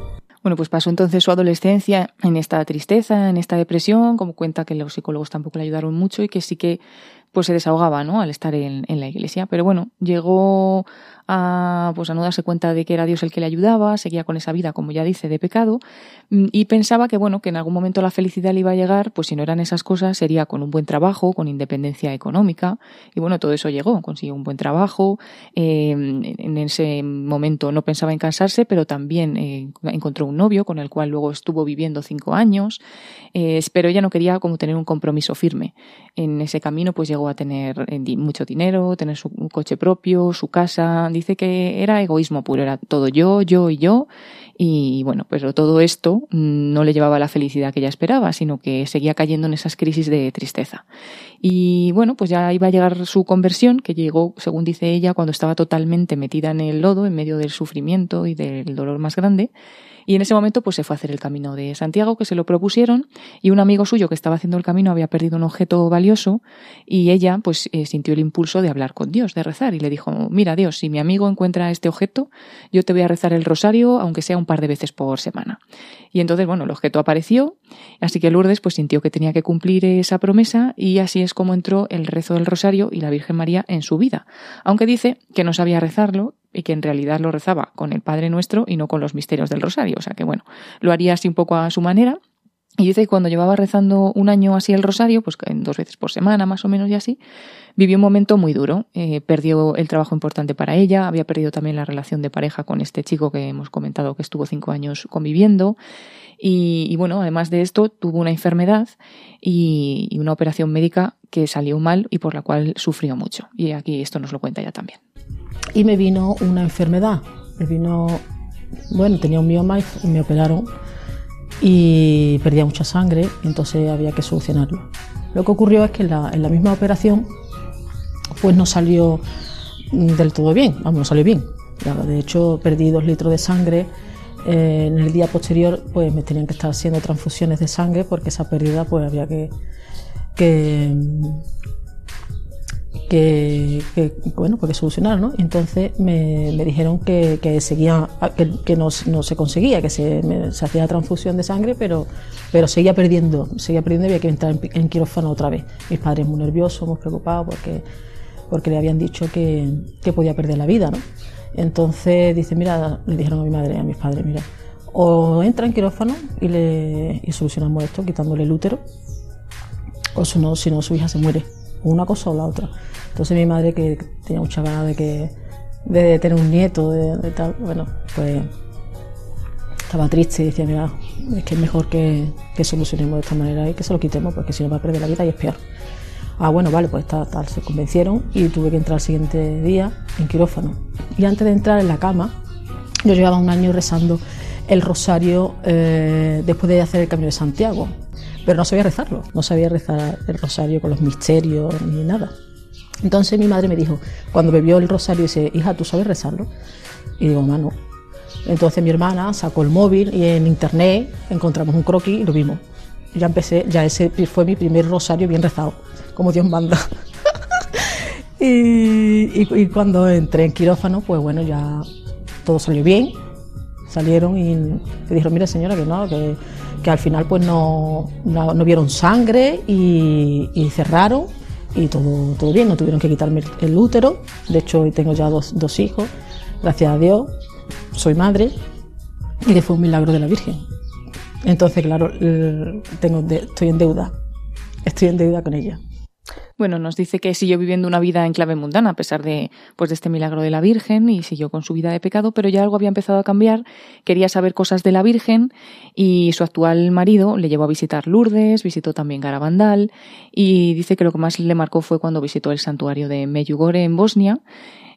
Bueno, pues pasó entonces su adolescencia en esta tristeza, en esta depresión, como cuenta que los psicólogos tampoco le ayudaron mucho y que sí que pues se desahogaba, ¿no? Al estar en, en la iglesia. Pero bueno, llegó a, pues a no darse cuenta de que era Dios el que le ayudaba, seguía con esa vida, como ya dice, de pecado, mm, y pensaba que, bueno, que en algún momento la felicidad le iba a llegar, pues si no eran esas cosas, sería con un buen trabajo, con independencia económica, y bueno, todo eso llegó, consiguió un buen trabajo, eh, en ese momento no pensaba en casarse, pero también eh, encontró un novio con el cual luego estuvo viviendo cinco años, eh, pero ella no quería como tener un compromiso firme. En ese camino pues llegó a tener eh, mucho dinero, tener su coche propio, su casa. Dice que era egoísmo puro, era todo yo, yo y yo. Y bueno, pero todo esto mm, no le llevaba la felicidad que ella esperaba, sino que seguía cayendo en esas crisis de tristeza. Y bueno, pues ya iba a llegar su conversión, que llegó, según dice ella, cuando estaba totalmente metida en el lodo, en medio del sufrimiento y del dolor más grande. Y en ese momento pues se fue a hacer el camino de Santiago, que se lo propusieron, y un amigo suyo que estaba haciendo el camino había perdido un objeto valioso y ella pues eh, sintió el impulso de hablar con Dios, de rezar, y le dijo, mira Dios, si mi amigo encuentra este objeto, yo te voy a rezar el rosario, aunque sea un par de veces por semana. Y entonces, bueno, el objeto apareció, así que Lourdes pues sintió que tenía que cumplir esa promesa y así es como entró el rezo del rosario y la Virgen María en su vida. Aunque dice que no sabía rezarlo y que en realidad lo rezaba con el Padre Nuestro y no con los misterios del rosario. O sea que bueno, lo haría así un poco a su manera. Y dice que cuando llevaba rezando un año así el rosario, pues dos veces por semana más o menos y así, vivió un momento muy duro. Eh, perdió el trabajo importante para ella, había perdido también la relación de pareja con este chico que hemos comentado que estuvo cinco años conviviendo. Y, bueno, además de esto, tuvo una enfermedad y, y una operación médica que salió mal y por la cual sufrió mucho. Y aquí esto nos lo cuenta ella también y me vino una enfermedad. Me vino, bueno, tenía un mioma y me operaron y perdía mucha sangre, entonces había que solucionarlo. Lo que ocurrió es que en la, misma operación, pues no salió del todo bien, vamos, no salió bien. De hecho, perdí dos litros de sangre. Eh, en el día posterior, pues me tenían que estar haciendo transfusiones de sangre porque esa pérdida, pues había que, que que, bueno, porque solucionar, ¿no? Entonces me, dijeron que, que seguía, que, no, se conseguía, que se, se, hacía transfusión de sangre, pero, pero seguía perdiendo, seguía perdiendo había que entrar en, quirófano otra vez. Mis padres muy nerviosos, muy preocupados porque, porque le habían dicho que, que podía perder la vida, ¿no? Entonces dice, mira, le dijeron a mi madre, a mis padres, mira, o entra en quirófano y le y solucionamos esto quitándole el útero, o si no, si no su hija se muere, una cosa o la otra. Entonces mi madre, que tenía mucha ganas de, que, de tener un nieto, de, tal, bueno, pues estaba triste y decía, mira, es que es mejor que, que, solucionemos de esta manera y que se lo quitemos, porque si no va a perder la vida y es peor. Ah, bueno, vale, pues tal, tal, se convencieron y tuve que entrar el siguiente día en quirófano. Y antes de entrar en la cama, yo llevaba un año rezando el rosario eh, después de hacer el Camino de Santiago, pero no sabía rezarlo, no sabía rezar el rosario con los misterios ni nada. Entonces mi madre me dijo, cuando bebió el rosario, dice, hija, ¿tú sabes rezarlo? Y digo, mamá, no. Entonces mi hermana sacó el móvil y en internet encontramos un croquis y lo vimos. ya empecé, ya ese fue mi primer rosario bien rezado, como Dios manda. y, cuando entré en quirófano, pues bueno, ya todo salió bien. Salieron y me dijeron, mira señora, que no, que, al final pues no, no, vieron sangre y, cerraron y todo, todo bien, no tuvieron que quitarme el útero, de hecho hoy tengo ya dos, dos hijos, gracias a Dios, soy madre y que fue un milagro de la Virgen. Entonces, claro, estoy en deuda, estoy en deuda con ella. Bueno, nos dice que siguió viviendo una vida en clave mundana a pesar de, pues, de este milagro de la Virgen y siguió con su vida de pecado, pero ya algo había empezado a cambiar. Quería saber cosas de la Virgen y su actual marido le llevó a visitar Lourdes, visitó también Garabandal y dice que lo que más le marcó fue cuando visitó el santuario de Meyugore en Bosnia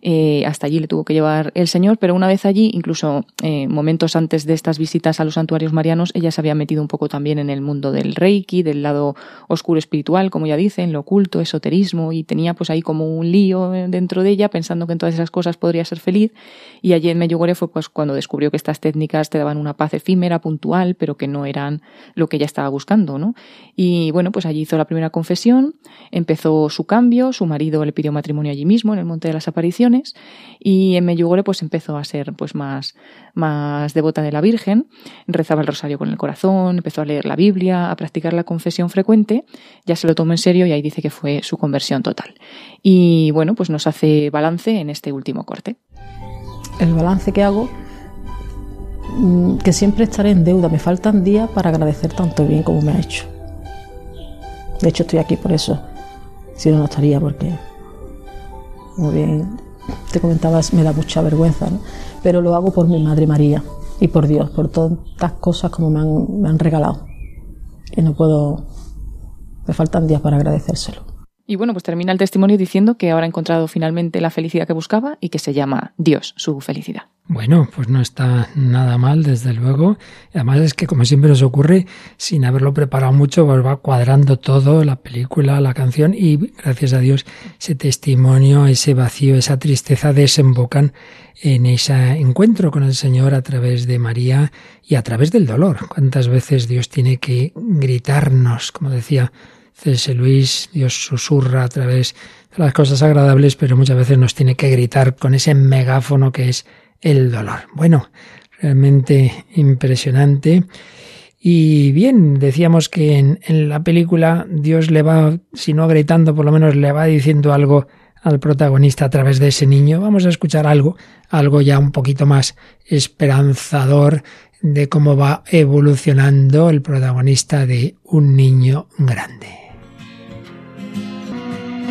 eh, hasta allí le tuvo que llevar el Señor, pero una vez allí, incluso eh, momentos antes de estas visitas a los santuarios marianos, ella se había metido un poco también en el mundo del Reiki, del lado oscuro espiritual, como ya dicen, lo oculto, esoterismo, y tenía pues ahí como un lío dentro de ella, pensando que en todas esas cosas podría ser feliz. Y allí en Medjugorje fue pues cuando descubrió que estas técnicas te daban una paz efímera, puntual, pero que no eran lo que ella estaba buscando, ¿no? Y bueno, pues allí hizo la primera confesión, empezó su cambio, su marido le pidió matrimonio allí mismo, en el Monte de las Apariciones, y en Meyugore pues empezó a ser pues más, más devota de la Virgen, rezaba el rosario con el corazón, empezó a leer la Biblia, a practicar la confesión frecuente, ya se lo tomó en serio y ahí dice que fue su conversión total. Y bueno, pues nos hace balance en este último corte. El balance que hago mm, que siempre estaré en deuda, me faltan días para agradecer tanto bien como me ha hecho. De hecho estoy aquí por eso, si no, no estaría porque muy bien te comentabas, me da mucha vergüenza, pero lo hago por mi Madre María y por Dios, por tantas cosas como me han, regalado. Y no puedo, me faltan días para agradecérselo. Y bueno, pues termina el testimonio diciendo que ahora ha encontrado finalmente la felicidad que buscaba y que se llama Dios, su felicidad. Bueno, pues no está nada mal, desde luego. Además es que, como siempre nos ocurre, sin haberlo preparado mucho, pues va cuadrando todo, la película, la canción, y gracias a Dios ese testimonio, ese vacío, esa tristeza desembocan en ese encuentro con el Señor a través de María y a través del dolor. ¿Cuántas veces Dios tiene que gritarnos, como decía C.S. Luis, Dios susurra a través de las cosas agradables, pero muchas veces nos tiene que gritar con ese megáfono que es el dolor. Bueno, realmente impresionante. Y bien, decíamos que en, en, la película Dios le va, si no gritando, por lo menos le va diciendo algo al protagonista a través de ese niño. Vamos a escuchar algo, algo ya un poquito más esperanzador de cómo va evolucionando el protagonista de Un niño grande.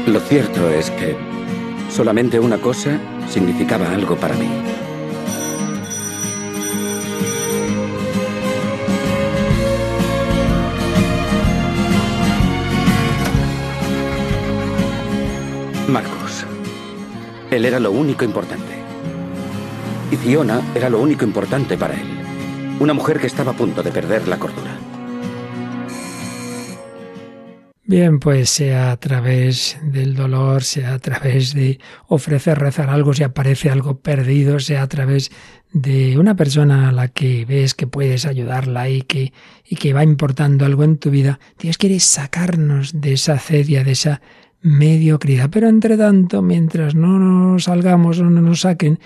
Lo cierto es que solamente una cosa significaba algo para mí. Marcos. Él era lo único importante. Y Fiona era lo único importante para él. Una mujer que estaba a punto de perder la cordura. Bien, pues sea a través del dolor, sea a través de ofrecer rezar algo si aparece algo perdido, sea a través de una persona a la que ves que puedes ayudarla y que, y que va importando algo en tu vida, Dios quiere sacarnos de esa cedia, de esa mediocridad. Pero entre tanto, mientras no nos salgamos o no nos saquen,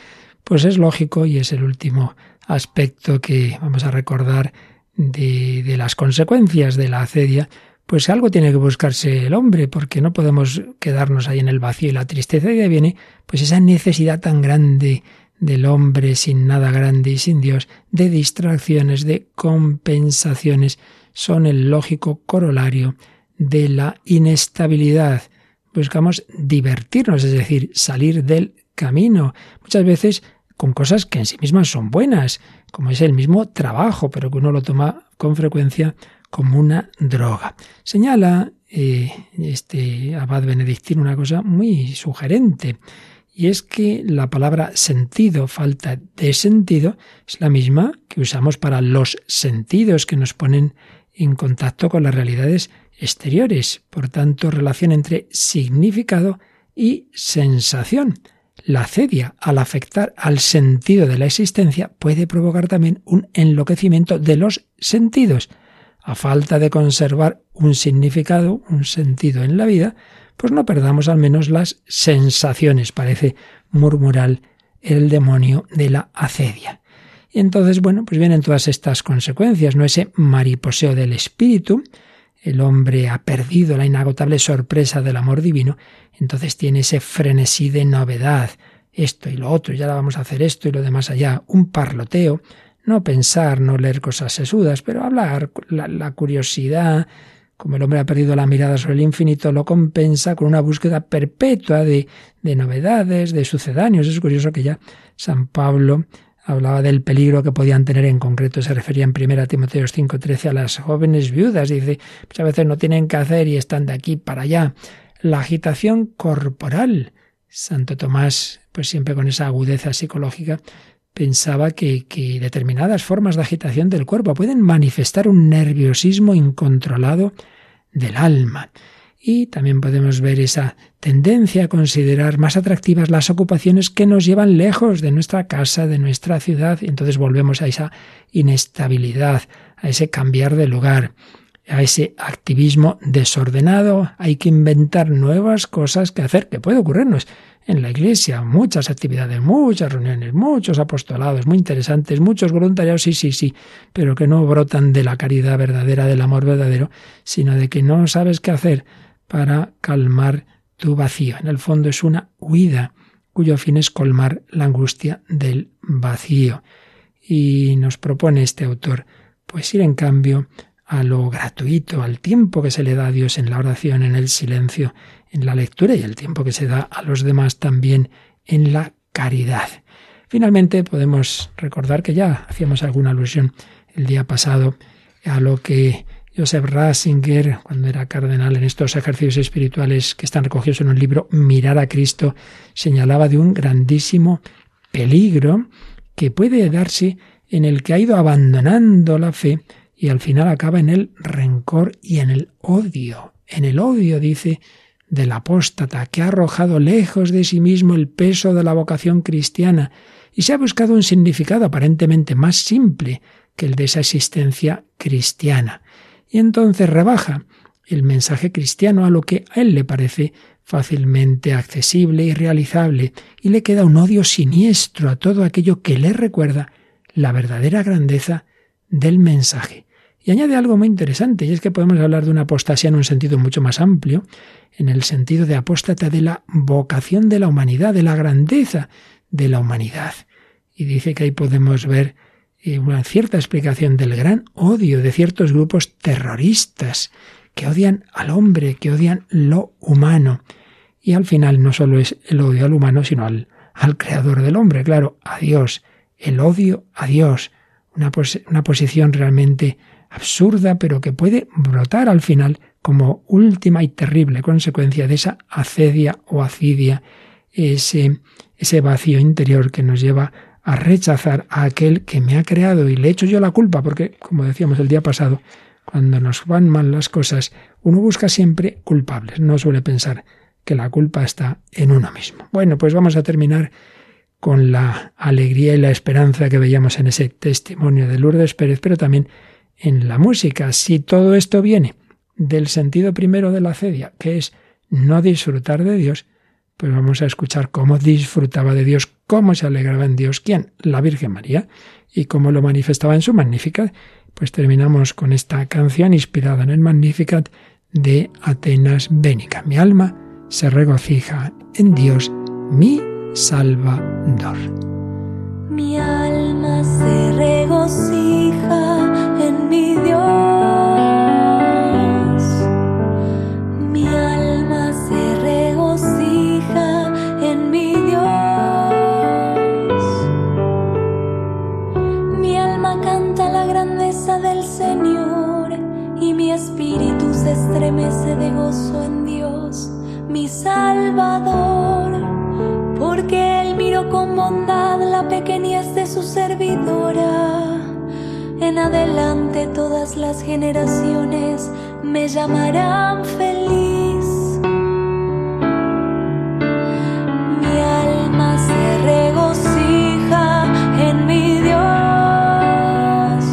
pues es lógico y es el último aspecto que vamos a recordar de, de las consecuencias de la acedia, pues algo tiene que buscarse el hombre, porque no podemos quedarnos ahí en el vacío y la tristeza. Y de ahí viene pues esa necesidad tan grande del hombre sin nada grande y sin Dios, de distracciones, de compensaciones, son el lógico corolario de la inestabilidad. Buscamos divertirnos, es decir, salir del camino. Muchas veces con cosas que en sí mismas son buenas, como es el mismo trabajo, pero que uno lo toma con frecuencia como una droga. Señala eh, este abad benedictino una cosa muy sugerente, y es que la palabra sentido, falta de sentido, es la misma que usamos para los sentidos que nos ponen en contacto con las realidades exteriores. Por tanto, relación entre significado y sensación. La cedia, al afectar al sentido de la existencia, puede provocar también un enloquecimiento de los sentidos. A falta de conservar un significado, un sentido en la vida, pues no perdamos al menos las sensaciones, parece murmurar el demonio de la acedia. Y entonces, bueno, pues vienen todas estas consecuencias, ¿no? Ese mariposeo del espíritu, el hombre ha perdido la inagotable sorpresa del amor divino, entonces tiene ese frenesí de novedad, esto y lo otro, ya vamos a hacer esto y lo demás allá, un parloteo, no pensar, no leer cosas sesudas, pero hablar, la, curiosidad, como el hombre ha perdido la mirada sobre el infinito, lo compensa con una búsqueda perpetua de, de novedades, de sucedáneos. Es curioso que ya San Pablo hablaba del peligro que podían tener en concreto, se refería en 1 Timoteo 5:13 a las jóvenes viudas, dice, pues a veces no tienen que hacer y están de aquí para allá. La agitación corporal. Santo Tomás, pues siempre con esa agudeza psicológica, pensaba que, que determinadas formas de agitación del cuerpo pueden manifestar un nerviosismo incontrolado del alma. Y también podemos ver esa tendencia a considerar más atractivas las ocupaciones que nos llevan lejos de nuestra casa, de nuestra ciudad, y entonces volvemos a esa inestabilidad, a ese cambiar de lugar, a ese activismo desordenado. Hay que inventar nuevas cosas que hacer, que puede ocurrirnos en la iglesia, muchas actividades, muchas reuniones, muchos apostolados muy interesantes, muchos voluntariados, sí, sí, sí, pero que no brotan de la caridad verdadera, del amor verdadero, sino de que no sabes qué hacer para calmar tu vacío. En el fondo es una huida cuyo fin es colmar la angustia del vacío. Y nos propone este autor, pues ir en cambio a lo gratuito, al tiempo que se le da a Dios en la oración, en el silencio, en la lectura y el tiempo que se da a los demás también en la caridad. Finalmente podemos recordar que ya hacíamos alguna alusión el día pasado a lo que Joseph Ratzinger, cuando era cardenal en estos ejercicios espirituales que están recogidos en un libro Mirar a Cristo, señalaba de un grandísimo peligro que puede darse en el que ha ido abandonando la fe y al final acaba en el rencor y en el odio. En el odio, dice, del apóstata, que ha arrojado lejos de sí mismo el peso de la vocación cristiana y se ha buscado un significado aparentemente más simple que el de esa existencia cristiana. Y entonces rebaja el mensaje cristiano a lo que a él le parece fácilmente accesible y realizable, y le queda un odio siniestro a todo aquello que le recuerda la verdadera grandeza del mensaje. Y añade algo muy interesante, y es que podemos hablar de una apostasía en un sentido mucho más amplio, en el sentido de apóstata de la vocación de la humanidad, de la grandeza de la humanidad. Y dice que ahí podemos ver eh, una cierta explicación del gran odio de ciertos grupos terroristas que odian al hombre, que odian lo humano. Y al final no solo es el odio al humano, sino al, al creador del hombre, claro, a Dios, el odio a Dios, una, una posición realmente absurda, pero que puede brotar al final como última y terrible consecuencia de esa acedia o acidia, ese, ese vacío interior que nos lleva a rechazar a aquel que me ha creado y le echo yo la culpa, porque, como decíamos el día pasado, cuando nos van mal las cosas, uno busca siempre culpables, no suele pensar que la culpa está en uno mismo. Bueno, pues vamos a terminar con la alegría y la esperanza que veíamos en ese testimonio de Lourdes Pérez, pero también en la música. Si todo esto viene del sentido primero de la cedia, que es no disfrutar de Dios, pues vamos a escuchar cómo disfrutaba de Dios, cómo se alegraba en Dios, ¿quién? La Virgen María, y cómo lo manifestaba en su Magnificat. Pues terminamos con esta canción inspirada en el Magnificat de Atenas Bénica. Mi alma se regocija en Dios, mi Salvador. Mi alma se regocija porque él miró con bondad la pequeñez de su servidora. En adelante todas las generaciones me llamarán feliz. Mi alma se regocija en mi Dios,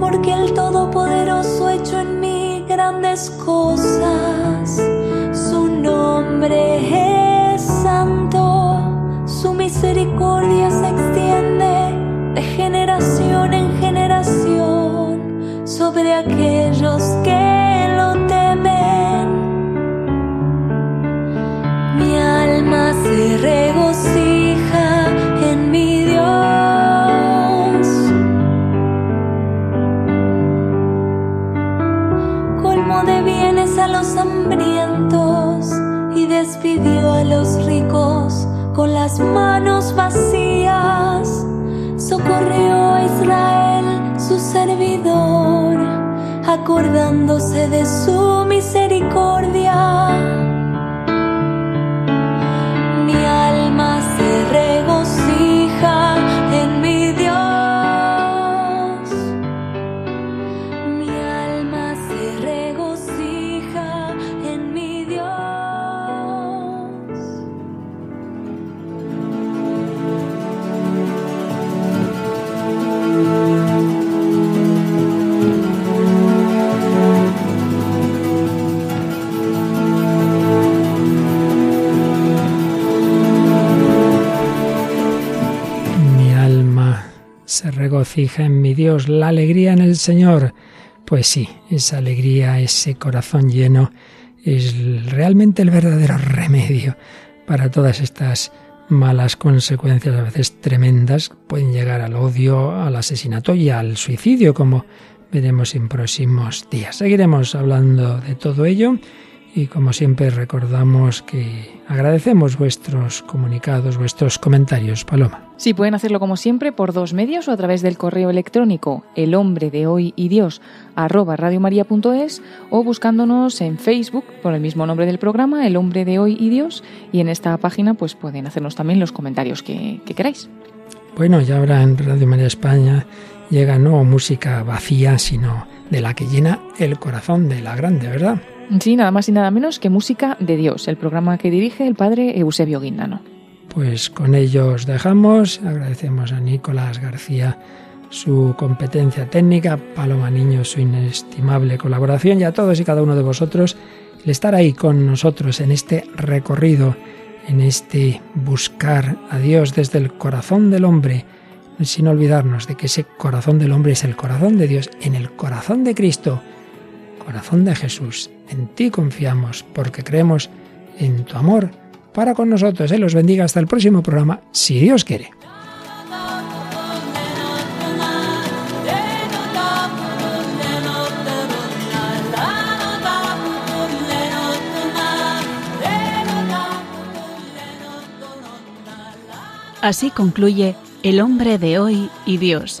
porque el Todopoderoso hecho en mí grandes cosas nombre es santo, su misericordia sobre aquellos que lo temen. Mi alma se regocija en mi Dios. Colmo de bienes a los hambrientos y despidió a los ricos con las manos vacías. Acordándose de su misericordia. Regocija en mi Dios, la alegría en el Señor. Pues sí, esa alegría, ese corazón lleno, es realmente el verdadero remedio para todas estas malas consecuencias, a veces tremendas, pueden llegar al odio, al asesinato y al suicidio, como veremos en próximos días. Seguiremos hablando de todo ello Y como siempre recordamos que agradecemos vuestros comunicados, vuestros comentarios, Paloma. Sí, pueden hacerlo como siempre por dos medios o a través del correo electrónico el hombre de hoy y Dios arroba radiomaria.es o buscándonos en Facebook por el mismo nombre del programa, El hombre de hoy y Dios, y en esta página pues pueden hacernos también los comentarios que, que queráis. Bueno, ya ahora en Radio María España llega no música vacía, sino de la que llena el corazón de la grande, ¿verdad? Sí, nada más y nada menos que Música de Dios, el programa que dirige el padre Eusebio Guindano. Pues con ello os dejamos. Agradecemos a Nicolás García su competencia técnica, Paloma Niño su inestimable colaboración y a todos y cada uno de vosotros el estar ahí con nosotros en este recorrido, en este buscar a Dios desde el corazón del hombre, sin olvidarnos de que ese corazón del hombre es el corazón de Dios, en el corazón de Cristo, corazón de Jesús. En ti confiamos porque creemos en tu amor para con nosotros. Él los bendiga hasta el próximo programa, si Dios quiere. Así concluye El hombre de hoy y Dios,